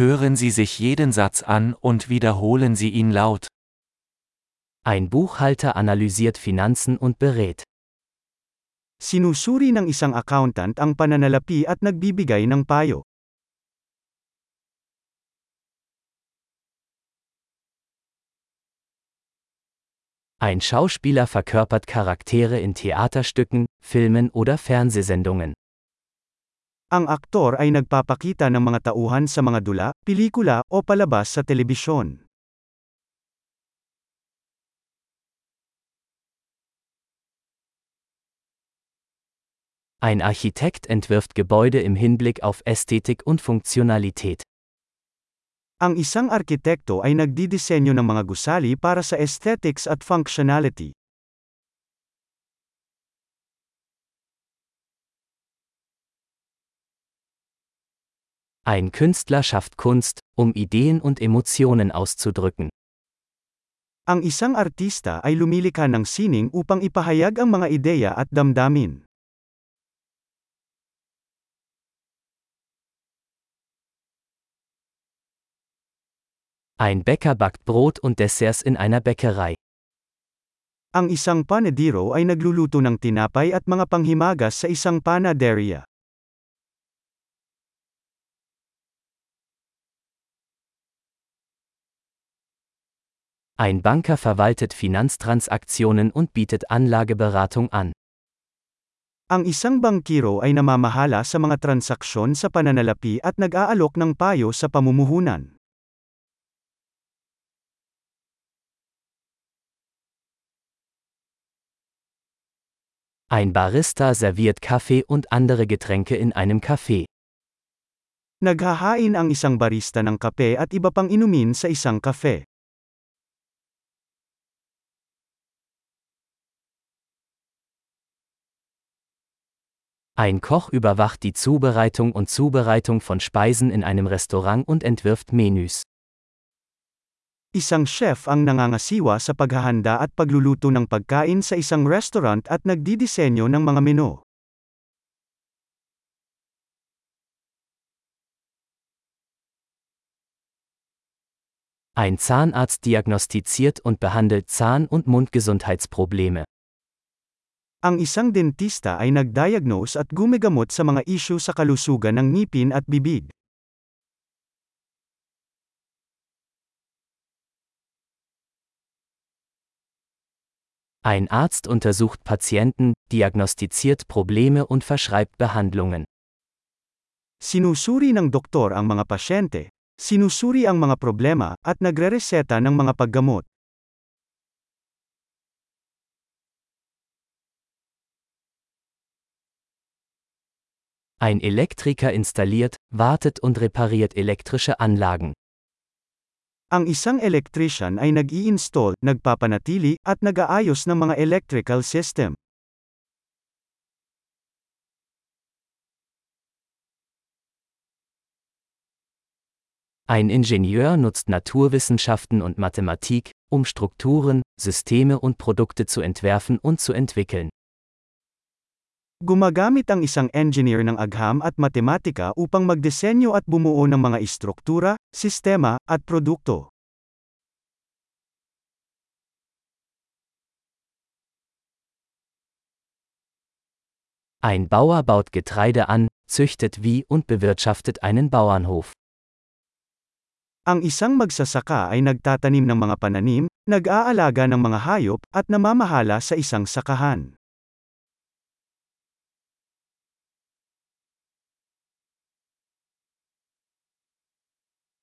Hören Sie sich jeden Satz an und wiederholen Sie ihn laut. Ein Buchhalter analysiert Finanzen und berät. Sinusuri ng isang accountant ang pananalapi at nagbibigay ng payo. Ein Schauspieler verkörpert Charaktere in Theaterstücken, Filmen oder Fernsehsendungen. Ang aktor ay nagpapakita ng mga tauhan sa mga dula, pelikula, o palabas sa telebisyon. Ein Architekt entwirft Gebäude im Hinblick auf Ästhetik und Funktionalität. Ang isang arkitekto ay nagdidisenyo ng mga gusali para sa aesthetics at functionality. Ein Künstler schafft Kunst, um Ideen und Emotionen auszudrücken. Ang isang artista ay lumilikha ng sining upang ipahayag ang mga ideya at damdamin. Ein Bäcker backt Brot und Desserts in einer Bäckerei. Ang isang panadero ay nagluluto ng tinapay at mga panghimagas sa isang panaderia. Ein Banker verwaltet Finanztransaktionen und bietet Anlageberatung an. Ang isang bangkiro ay namamahala sa mga transaksyon sa pananalapi at nag-aalok ng payo sa pamumuhunan. Ein Barista serviert Kaffee und andere Getränke in einem Café. Naghahain ang isang barista ng kape at iba pang inumin sa isang kafe. Ein Koch überwacht die Zubereitung und Zubereitung von Speisen in einem Restaurant und entwirft Menüs. Isang chef ang nangangasiwa sa paghahanda at pagluluto ng pagkain sa isang restaurant at nagdidisenyo ng mga menu. Ein Zahnarzt diagnostiziert und behandelt Zahn- und Mundgesundheitsprobleme. Ang isang dentista ay nagdiagnose at gumigamot sa mga isyu sa kalusugan ng ngipin at bibig. Ein Arzt untersucht Patienten, diagnostiziert Probleme und verschreibt Behandlungen. Sinusuri ng doktor ang mga pasyente, sinusuri ang mga problema, at nagrereseta ng mga paggamot. Ein Elektriker installiert, wartet und repariert elektrische Anlagen. Ang isang electrician ay nag-i-install, nagpapanatili, at nag-aayos ng mga electrical system. Ein Ingenieur nutzt Naturwissenschaften und Mathematik, um Strukturen, Systeme und Produkte zu entwerfen und zu entwickeln. Gumagamit ang isang engineer ng agham at matematika upang magdisenyo at bumuo ng mga istruktura, sistema, at produkto. Ein Bauer baut Getreide an, züchtet wie und bewirtschaftet einen Bauernhof. Ang isang magsasaka ay nagtatanim ng mga pananim, nag-aalaga ng mga hayop, at namamahala sa isang sakahan.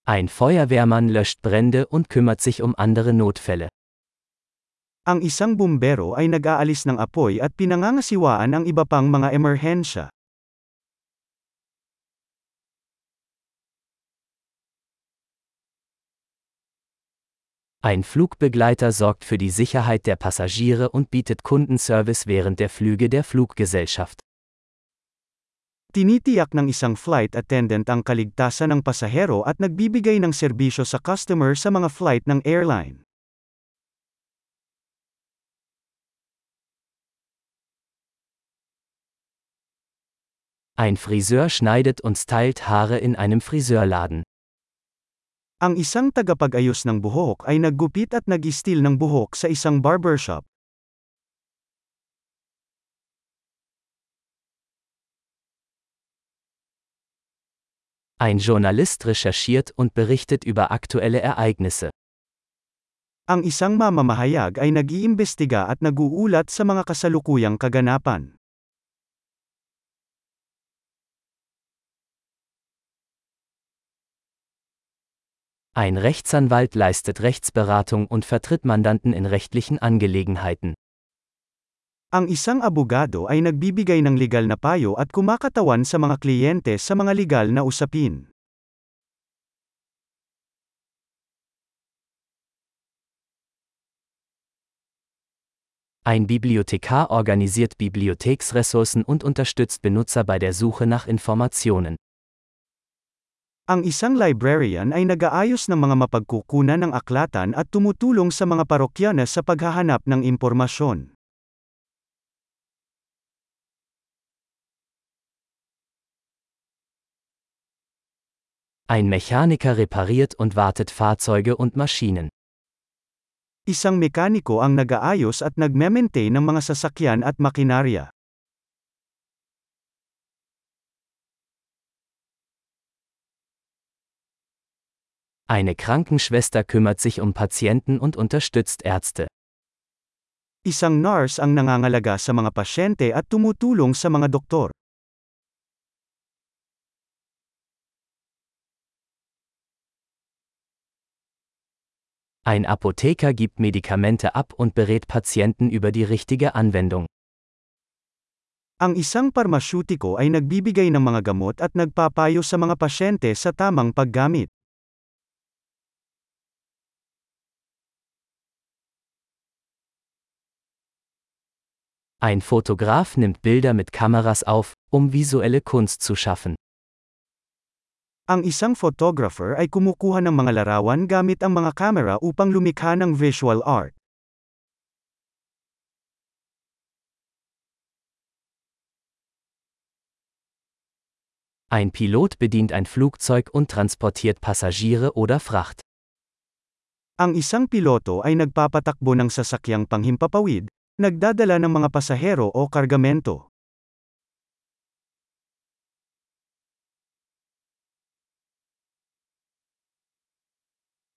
Ein Feuerwehrmann löscht Brände und kümmert sich um andere Notfälle. Ang isang bumbero ay nag-aalis ng apoy at pinangangasiwaan ang iba pang mga emerhensya. Ein Flugbegleiter sorgt für die Sicherheit der Passagiere und bietet Kundenservice während der Flüge der Fluggesellschaft. Tinitiyak ng isang flight attendant ang kaligtasan ng pasahero at nagbibigay ng serbisyo sa customer sa mga flight ng airline. Ein Friseur schneidet und stylt Haare in einem Friseurladen. Ang isang tagapag-ayos ng buhok ay naggupit at nag-istil ng buhok sa isang barbershop. Ein Journalist recherchiert und berichtet über aktuelle Ereignisse. Ang isang mamamahayag ay nag-iimbestiga at nag-uulat sa mga kasalukuyang kaganapan. Ein Rechtsanwalt leistet Rechtsberatung und vertritt Mandanten in rechtlichen Angelegenheiten. Ang isang abogado ay nagbibigay ng legal na payo at kumakatawan sa mga kliyente sa mga legal na usapin. Ein Bibliothekar organisiert Bibliotheksressourcen und unterstützt Benutzer bei der Suche nach Informationen. Ang isang librarian ay nag-aayos ng mga mapagkukunan ng aklatan at tumutulong sa mga parokyana sa paghahanap ng impormasyon. Ein Mechaniker repariert und wartet Fahrzeuge und Maschinen. Isang mekaniko ang nag-aayos at nagme-maintain ng mga sasakyan at makinarya. Eine Krankenschwester kümmert sich um Patienten und unterstützt Ärzte. Isang nurse ang nangangalaga sa mga pasyente at tumutulong sa mga doktor. Ein Apotheker gibt Medikamente ab und berät Patienten über die richtige Anwendung. Ang isang parmasyutiko ay nagbibigay ng mga gamot at nagpapayo sa mga pasyente sa tamang paggamit. Ein Fotograf nimmt Bilder mit Kameras auf, um visuelle Kunst zu schaffen. Ang isang photographer ay kumukuha ng mga larawan gamit ang mga kamera upang lumikha ng visual art. Ein Pilot bedient ein Flugzeug und transportiert Passagiere oder Fracht. Ang isang piloto ay nagpapatakbo ng sasakyang panghimpapawid, nagdadala ng mga pasahero o kargamento.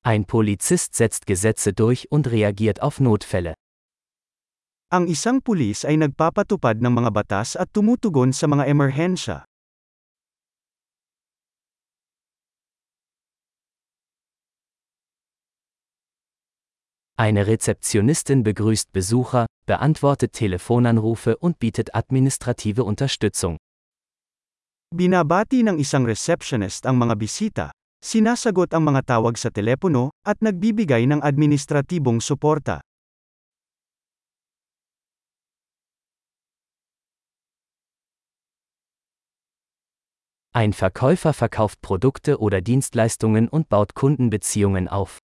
Ein Polizist setzt Gesetze durch und reagiert auf Notfälle. Ang isang pulis ay nagpapatupad ng mga batas at tumutugon sa mga emerhensya. Eine Rezeptionistin begrüßt Besucher, beantwortet Telefonanrufe und bietet administrative Unterstützung. Binabati ng isang receptionist ang mga bisita, Sinasagot ang mga tawag sa telepono, at nagbibigay ng administratibong suporta. Ein Verkäufer verkauft Produkte oder Dienstleistungen und baut Kundenbeziehungen auf.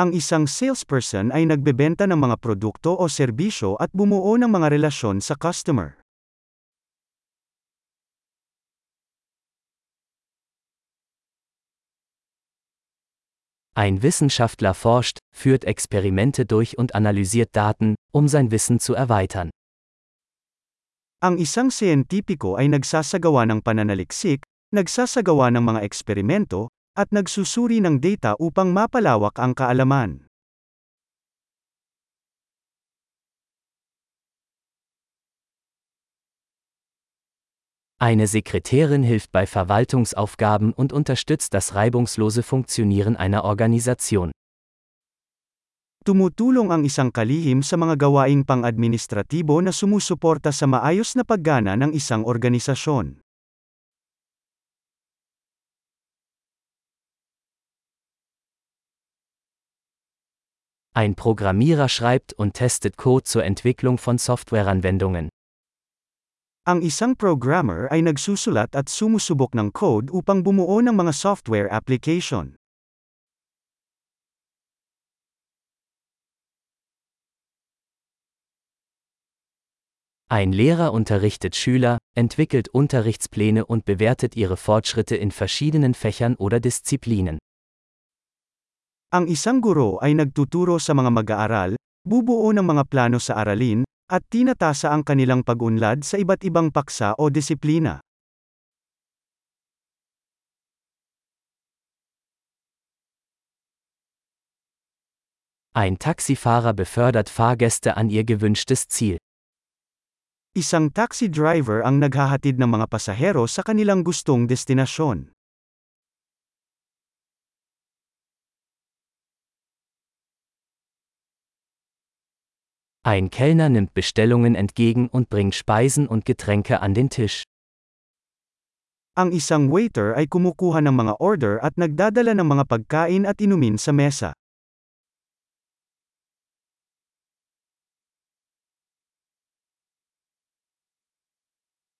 Ang isang salesperson ay nagbebenta ng mga produkto o serbisyo at bumuo ng mga relasyon sa customer. Ein Wissenschaftler forscht, führt Experimente durch und analysiert Daten, um sein Wissen zu erweitern. Ang isang siyentipiko ay nagsasagawa ng pananaliksik, nagsasagawa ng mga eksperimento, at nagsusuri ng data upang mapalawak ang kaalaman. Eine Sekretärin hilft bei Verwaltungsaufgaben und unterstützt das reibungslose Funktionieren einer Organisation. Tumutulong ang isang kalihim sa mga gawaing pang-administratibo na sumusuporta sa maayos na paggana ng isang organisasyon. Ein Programmierer schreibt und testet Code zur Entwicklung von Softwareanwendungen. Ang isang programmer ay nagsusulat at sumusubok ng code upang bumuo ng mga software application. Ein Lehrer unterrichtet Schüler, entwickelt Unterrichtspläne und bewertet ihre Fortschritte in verschiedenen Fächern oder Disziplinen. Ang isang guro ay nagtuturo sa mga mag-aaral, bubuo ng mga plano sa aralin, at tinatasa ang kanilang pag-unlad sa iba't ibang paksa o disiplina. Ein Taxifahrer befördert Fahrgäste an ihr gewünschtes Ziel. Isang taxi driver ang naghahatid ng mga pasahero sa kanilang gustong destinasyon. Ein Kellner nimmt Bestellungen entgegen und bringt Speisen und Getränke an den Tisch. Ang isang waiter ay kumukuha ng mga order at nagdadala ng mga pagkain at inumin sa mesa.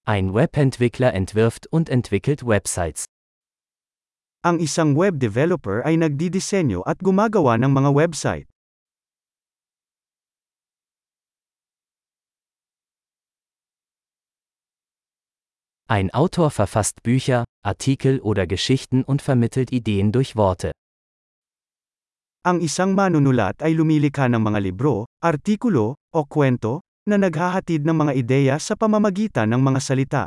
Ein Webentwickler entwirft und entwickelt Websites. Ang isang web developer ay nagdidisenyo at gumagawa ng mga website. Ein Autor verfasst Bücher, Artikel oder Geschichten und vermittelt Ideen durch Worte. Ang isang manunulat ay lumilikha ng mga libro, artikulo, o kwento, na naghahatid ng mga ideya sa pamamagitan ng mga salita.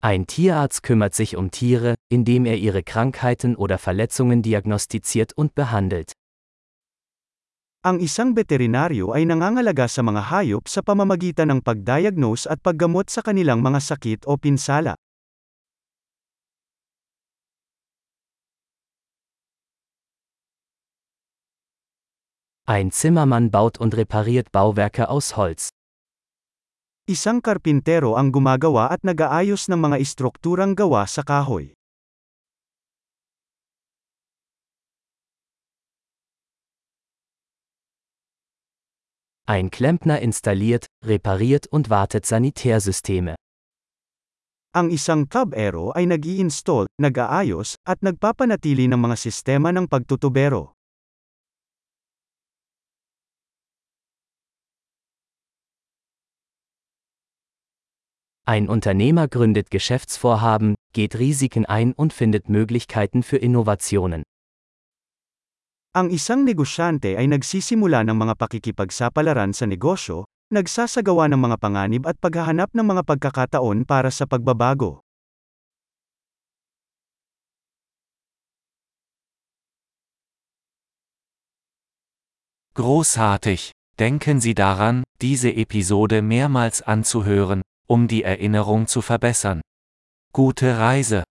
Ein Tierarzt kümmert sich um Tiere, indem er ihre Krankheiten oder Verletzungen diagnostiziert und behandelt. Ang isang veterinaryo ay nangangalaga sa mga hayop sa pamamagitan ng pagdiagnose at paggamot sa kanilang mga sakit o pinsala. Ein Zimmermann baut und repariert Bauwerke aus Holz. Isang karpintero ang gumagawa at nag-aayos ng mga istrukturang gawa sa kahoy. Ein Klempner installiert, repariert und wartet Sanitärsysteme. Ang isang tubero ay nag-i-install, nag-aayos, at nagpapanatili ng mga sistema ng pagtutubero. Ein Unternehmer gründet Geschäftsvorhaben, geht Risiken ein und findet Möglichkeiten für Innovationen. Ang isang negosyante ay nagsisimula ng mga pakikipagsapalaran sa negosyo, nagsasagawa ng mga panganib at paghahanap ng mga pagkakataon para sa pagbabago. Großartig! Denken Sie daran, diese Episode mehrmals anzuhören, um die Erinnerung zu verbessern. Gute Reise!